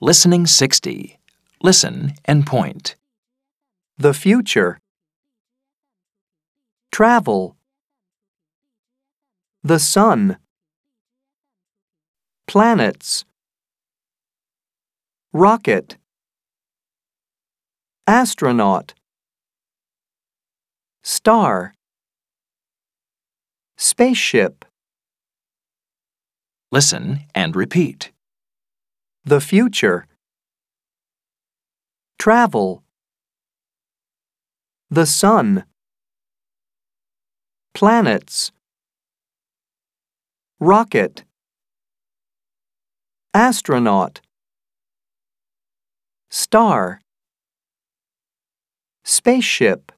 Listening 60. Listen and point. The future. Travel. The sun. Planets. Rocket. Astronaut. Star. Spaceship. Listen and repeat. The future. Travel. The sun. Planets. Rocket. Astronaut. Star. Spaceship.